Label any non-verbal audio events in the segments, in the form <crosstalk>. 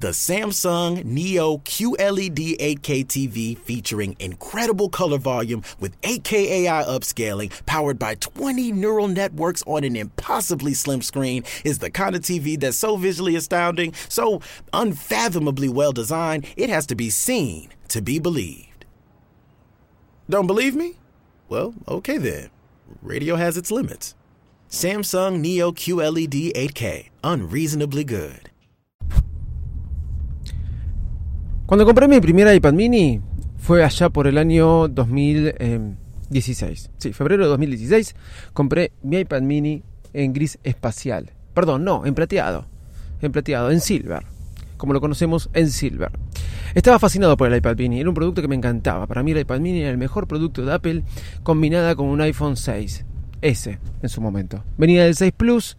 The Samsung Neo QLED 8K TV featuring incredible color volume with 8K AI upscaling powered by 20 neural networks on an impossibly slim screen is the kind of TV that's so visually astounding, so unfathomably well designed, it has to be seen to be believed. Don't believe me? Well, okay then. Radio has its limits. Samsung Neo QLED 8K, unreasonably good. Cuando compré mi primer iPad mini fue allá por el año 2016. Sí, febrero de 2016 compré mi iPad mini en gris espacial. Perdón, no, en plateado. En plateado, en silver. Como lo conocemos, en silver. Estaba fascinado por el iPad mini. Era un producto que me encantaba. Para mí el iPad mini era el mejor producto de Apple combinada con un iPhone 6. S en su momento. Venía del 6 Plus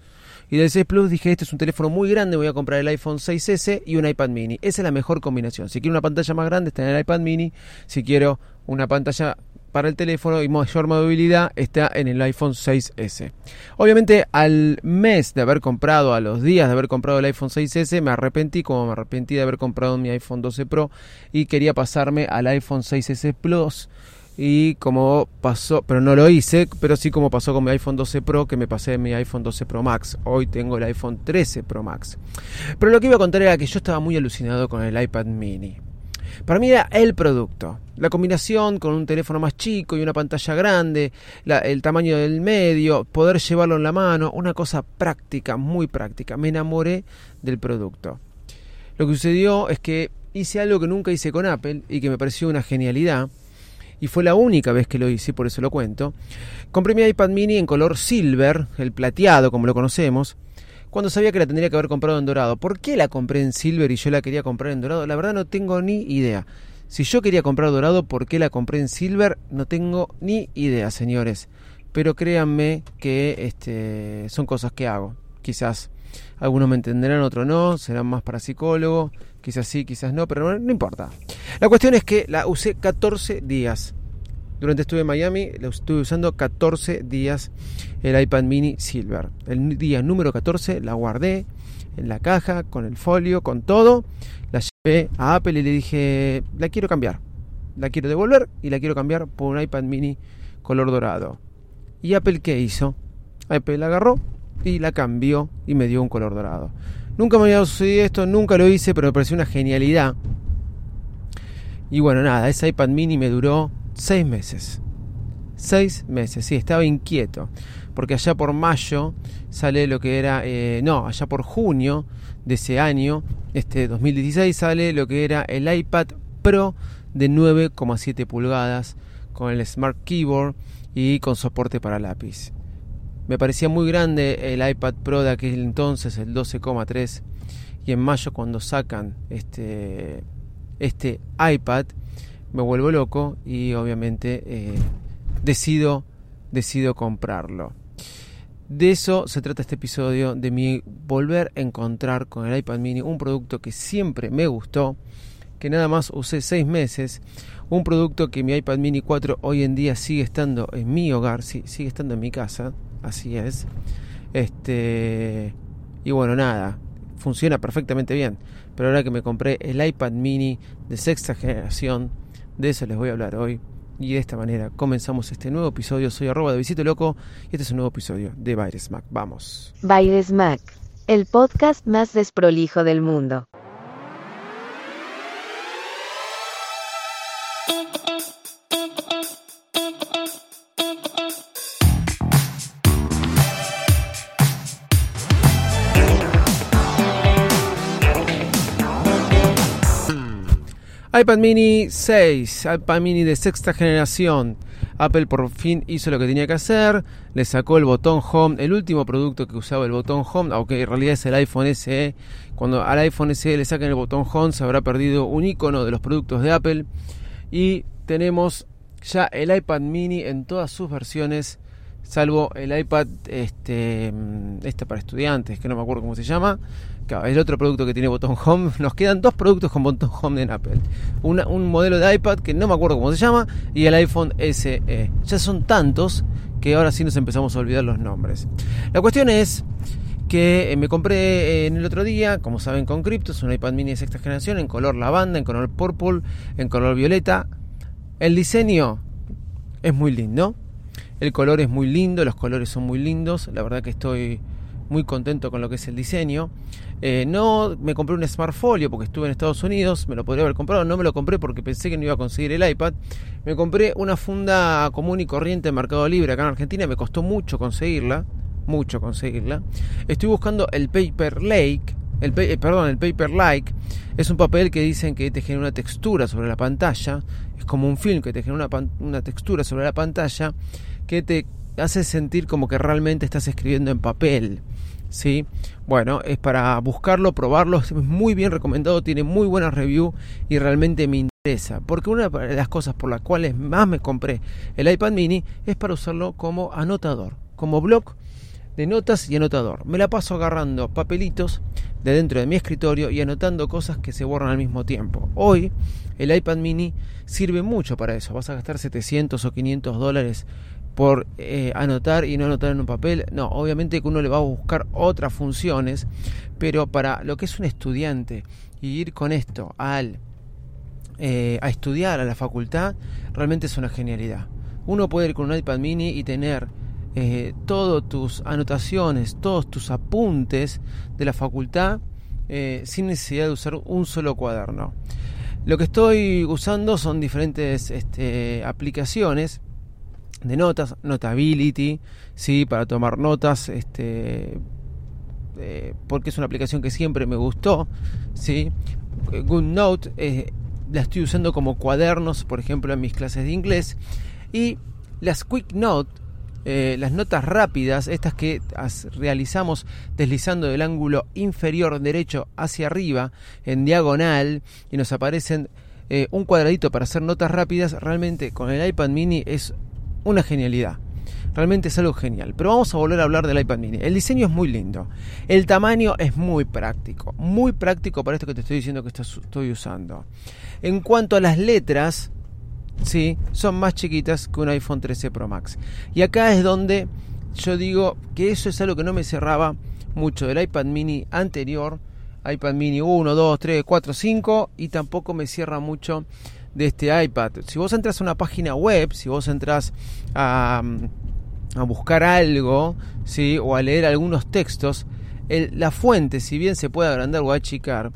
y del 6 Plus dije, este es un teléfono muy grande, voy a comprar el iPhone 6S y un iPad mini. Esa es la mejor combinación. Si quiero una pantalla más grande, está en el iPad mini. Si quiero una pantalla para el teléfono y mayor movilidad está en el iPhone 6S. Obviamente al mes de haber comprado, a los días de haber comprado el iPhone 6S, me arrepentí como me arrepentí de haber comprado mi iPhone 12 Pro y quería pasarme al iPhone 6S Plus y como pasó, pero no lo hice, pero sí como pasó con mi iPhone 12 Pro, que me pasé mi iPhone 12 Pro Max. Hoy tengo el iPhone 13 Pro Max. Pero lo que iba a contar era que yo estaba muy alucinado con el iPad mini. Para mí era el producto. La combinación con un teléfono más chico y una pantalla grande, el tamaño del medio, poder llevarlo en la mano, una cosa práctica, muy práctica. Me enamoré del producto. Lo que sucedió es que hice algo que nunca hice con Apple y que me pareció una genialidad y fue la única vez que lo hice, por eso lo cuento. Compré mi iPad mini en color silver, el plateado como lo conocemos, cuando sabía que la tendría que haber comprado en dorado. ¿Por qué la compré en silver y yo la quería comprar en dorado? La verdad no tengo ni idea. Si yo quería comprar dorado, ¿por qué la compré en silver? No tengo ni idea, señores. Pero créanme que este, son cosas que hago. Quizás algunos me entenderán, otros no, serán más para psicólogo, quizás sí, quizás no, pero no, importa. La cuestión es que la usé 14 días. Durante estuve en Miami, la estuve usando 14 días el iPad mini Silver. El día número 14 la guardé en la caja, con el folio, con todo. La llevé a Apple y le dije, la quiero cambiar. La quiero devolver y la quiero cambiar por un iPad mini color dorado. ¿Y Apple qué hizo? Apple la agarró y la cambió y me dio un color dorado. Nunca me había sucedido esto, nunca lo hice, pero me pareció una genialidad. Y bueno, nada, ese iPad mini me duró seis meses. Seis meses, sí, estaba inquieto. Porque allá por mayo sale lo que era, eh, no, allá por junio de ese año, este 2016, sale lo que era el iPad Pro de 9,7 pulgadas con el Smart Keyboard y con soporte para lápiz. Me parecía muy grande el iPad Pro de aquel entonces, el 12,3. Y en mayo cuando sacan este, este iPad, me vuelvo loco y obviamente eh, decido, decido comprarlo. De eso se trata este episodio, de mi volver a encontrar con el iPad mini un producto que siempre me gustó, que nada más usé seis meses, un producto que mi iPad mini 4 hoy en día sigue estando en mi hogar, sí, sigue estando en mi casa, así es. Este, y bueno, nada, funciona perfectamente bien. Pero ahora que me compré el iPad mini de sexta generación, de eso les voy a hablar hoy. Y de esta manera comenzamos este nuevo episodio. Soy arroba de Visito Loco y este es un nuevo episodio de Baires Mac. Vamos. Baires Mac, el podcast más desprolijo del mundo. iPad mini 6, iPad mini de sexta generación. Apple por fin hizo lo que tenía que hacer, le sacó el botón Home, el último producto que usaba el botón Home, aunque en realidad es el iPhone SE. Cuando al iPhone SE le saquen el botón Home se habrá perdido un icono de los productos de Apple. Y tenemos ya el iPad mini en todas sus versiones, salvo el iPad este, este para estudiantes, que no me acuerdo cómo se llama el otro producto que tiene botón home. <laughs> Nos quedan dos productos con botón home en Apple. un modelo de iPad que no me acuerdo cómo se llama y el iPhone SE. Ya son tantos que ahora sí nos empezamos a olvidar los nombres. La cuestión es que eh, me compré en el otro día, como saben con Crypto, es un iPad mini de sexta generación en color lavanda, en color purple, en color violeta. El diseño es muy lindo, el color es muy lindo, los colores son muy lindos, la verdad que estoy muy contento con lo que es el diseño. Eh, no me compré un smartfolio porque estuve en Estados Unidos, me lo podría haber comprado, no me lo compré porque pensé que no iba a conseguir el iPad. Me compré una funda común y corriente en Mercado Libre acá en Argentina, me costó mucho conseguirla, mucho conseguirla. Estoy buscando el Paper Lake, el, eh, perdón, el Paper Like, es un papel que dicen que te genera una textura sobre la pantalla, es como un film que te genera una, una textura sobre la pantalla que te hace sentir como que realmente estás escribiendo en papel. ¿Sí? Bueno, es para buscarlo, probarlo, es muy bien recomendado, tiene muy buena review y realmente me interesa, porque una de las cosas por las cuales más me compré el iPad mini es para usarlo como anotador, como blog de notas y anotador. Me la paso agarrando papelitos de dentro de mi escritorio y anotando cosas que se borran al mismo tiempo. Hoy el iPad mini sirve mucho para eso. Vas a gastar 700 o 500 dólares por eh, anotar y no anotar en un papel. No, obviamente que uno le va a buscar otras funciones, pero para lo que es un estudiante y ir con esto al eh, a estudiar a la facultad, realmente es una genialidad. Uno puede ir con un iPad mini y tener eh, todas tus anotaciones, todos tus apuntes de la facultad sin necesidad de usar un solo cuaderno. Lo que estoy usando son diferentes este, aplicaciones de notas, Notability, ¿sí? para tomar notas, este, eh, porque es una aplicación que siempre me gustó. ¿sí? GoodNote eh, la estoy usando como cuadernos, por ejemplo, en mis clases de inglés. Y las Quick Note, eh, las notas rápidas, estas que realizamos deslizando del ángulo inferior derecho hacia arriba, en diagonal, y nos aparecen un cuadradito para hacer notas rápidas, realmente con el iPad mini es una genialidad. Realmente es algo genial. Pero vamos a volver a hablar del iPad mini. El diseño es muy lindo. El tamaño es muy práctico. Muy práctico para esto que te estoy diciendo que estoy usando. En cuanto a las letras, sí, son más chiquitas que un iPhone 13 Pro Max. Y acá es donde yo digo que eso es algo que no me cerraba mucho del iPad mini anterior. iPad mini 1, 2, 3, 4, 5. Y tampoco me cierra mucho de este iPad. Si vos entras a una página web, si vos entras a, a buscar algo, ¿sí? o a leer algunos textos, la fuente, si bien se puede agrandar o achicar,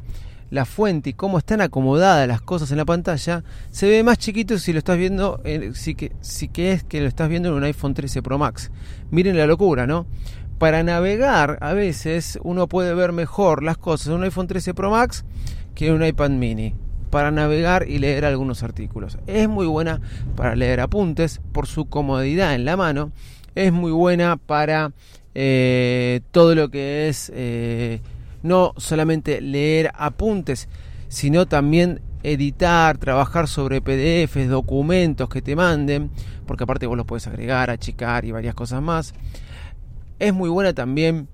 la fuente y cómo están acomodadas las cosas en la pantalla, se ve más chiquito si lo estás viendo, si, que, si que es que lo estás viendo en un iPhone 13 Pro Max. Miren la locura, ¿no? Para navegar, a veces uno puede ver mejor las cosas en un iPhone 13 Pro Max que en un iPad mini para navegar y leer algunos artículos. Es muy buena para leer apuntes por su comodidad en la mano. Es muy buena para eh, todo lo que es eh, no solamente leer apuntes, sino también editar, trabajar sobre PDFs, documentos que te manden, porque aparte vos los puedes agregar, achicar y varias cosas más. Es muy buena también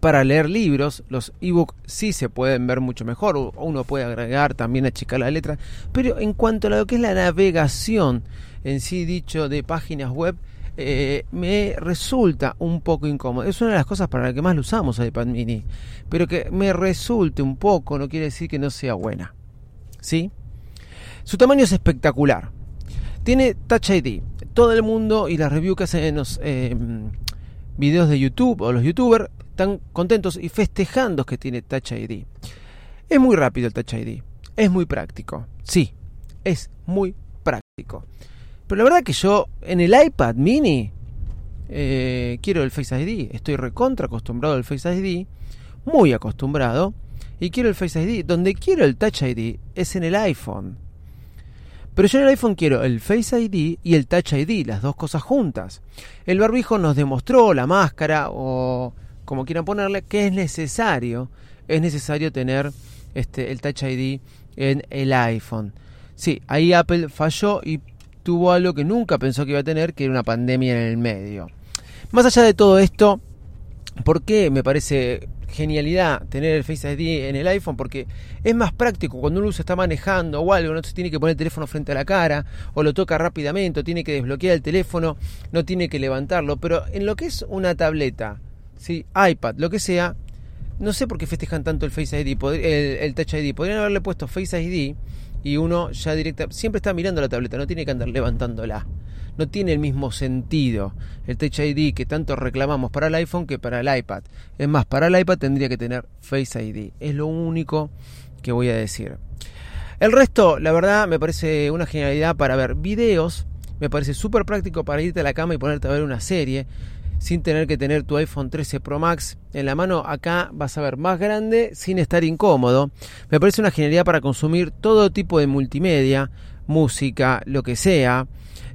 para leer libros, los ebooks sí se pueden ver mucho mejor, uno puede agregar también achicar la letra, pero en cuanto a lo que es la navegación en sí dicho de páginas web, eh, me resulta un poco incómodo. Es una de las cosas para las que más lo usamos el iPad mini, pero que me resulte un poco no quiere decir que no sea buena. ¿Sí? Su tamaño es espectacular. Tiene Touch ID. Todo el mundo y las reviews que hacen eh, videos de YouTube o los youtubers están contentos y festejando que tiene Touch ID. Es muy rápido el Touch ID, es muy práctico, sí, es muy práctico. Pero la verdad que yo en el iPad mini eh, quiero el Face ID, estoy recontra acostumbrado al Face ID, muy acostumbrado, y quiero el Face ID. Donde quiero el Touch ID es en el iPhone. Pero yo en el iPhone quiero el Face ID y el Touch ID, las dos cosas juntas. El barbijo nos demostró la máscara o como quieran ponerle, que es necesario, es necesario tener este, el Touch ID en el iPhone. Sí, ahí Apple falló y tuvo algo que nunca pensó que iba a tener, que era una pandemia en el medio. Más allá de todo esto, ¿por qué me parece genialidad tener el Face ID en el iPhone? Porque es más práctico cuando uno se está manejando o algo, no se tiene que poner el teléfono frente a la cara, o lo toca rápidamente, o tiene que desbloquear el teléfono, no tiene que levantarlo. Pero en lo que es una tableta, ¿sí? iPad, lo que sea, no sé por qué festejan tanto el Face ID, el, Touch ID. Podrían haberle puesto Face ID y uno ya directa, siempre está mirando la tableta, no tiene que andar levantándola. No tiene el mismo sentido el Touch ID que tanto reclamamos para el iPhone que para el iPad. Es más, para el iPad tendría que tener Face ID. Es lo único que voy a decir. El resto, la verdad, me parece una genialidad para ver videos. Me parece súper práctico para irte a la cama y ponerte a ver una serie sin tener que tener tu iPhone 13 Pro Max en la mano. Acá vas a ver más grande sin estar incómodo. Me parece una genialidad para consumir todo tipo de multimedia, música, lo que sea.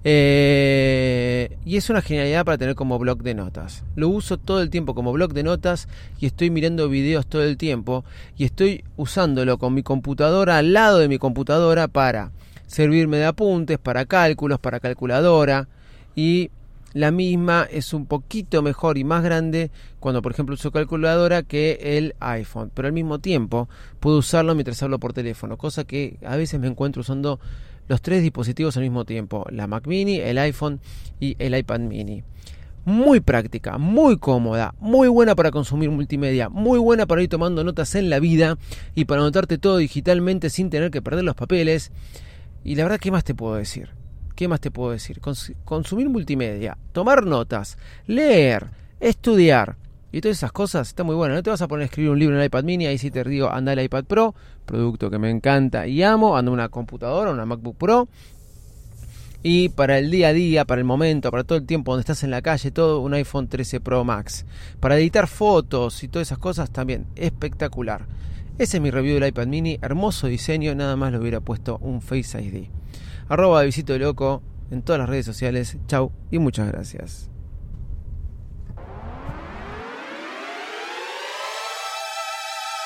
Eh, y es una genialidad para tener como blog de notas. Lo uso todo el tiempo como blog de notas y estoy mirando videos todo el tiempo y estoy usándolo con mi computadora al lado de mi computadora para servirme de apuntes, para cálculos, para calculadora y la misma es un poquito mejor y más grande cuando por ejemplo uso calculadora que el iPhone, pero al mismo tiempo puedo usarlo mientras hablo por teléfono, cosa que a veces me encuentro usando los tres dispositivos al mismo tiempo, la Mac mini, el iPhone y el iPad mini. Muy práctica, muy cómoda, muy buena para consumir multimedia, muy buena para ir tomando notas en la vida y para anotarte todo digitalmente sin tener que perder los papeles. Y la verdad, ¿qué más te puedo decir? ¿Qué más te puedo decir? consumir multimedia, tomar notas, leer, estudiar y todas esas cosas está muy bueno. No te vas a poner a escribir un libro en el iPad mini, ahí sí te digo, anda el iPad Pro, producto que me encanta y amo, anda una computadora, una MacBook Pro. Y para el día a día, para el momento, para todo el tiempo donde estás en la calle, todo un iPhone 13 Pro Max. Para editar fotos y todas esas cosas también espectacular. Ese es mi review del iPad mini, hermoso diseño, nada más le hubiera puesto un Face ID arroba de Visito Loco en todas las redes sociales. Chau y muchas gracias.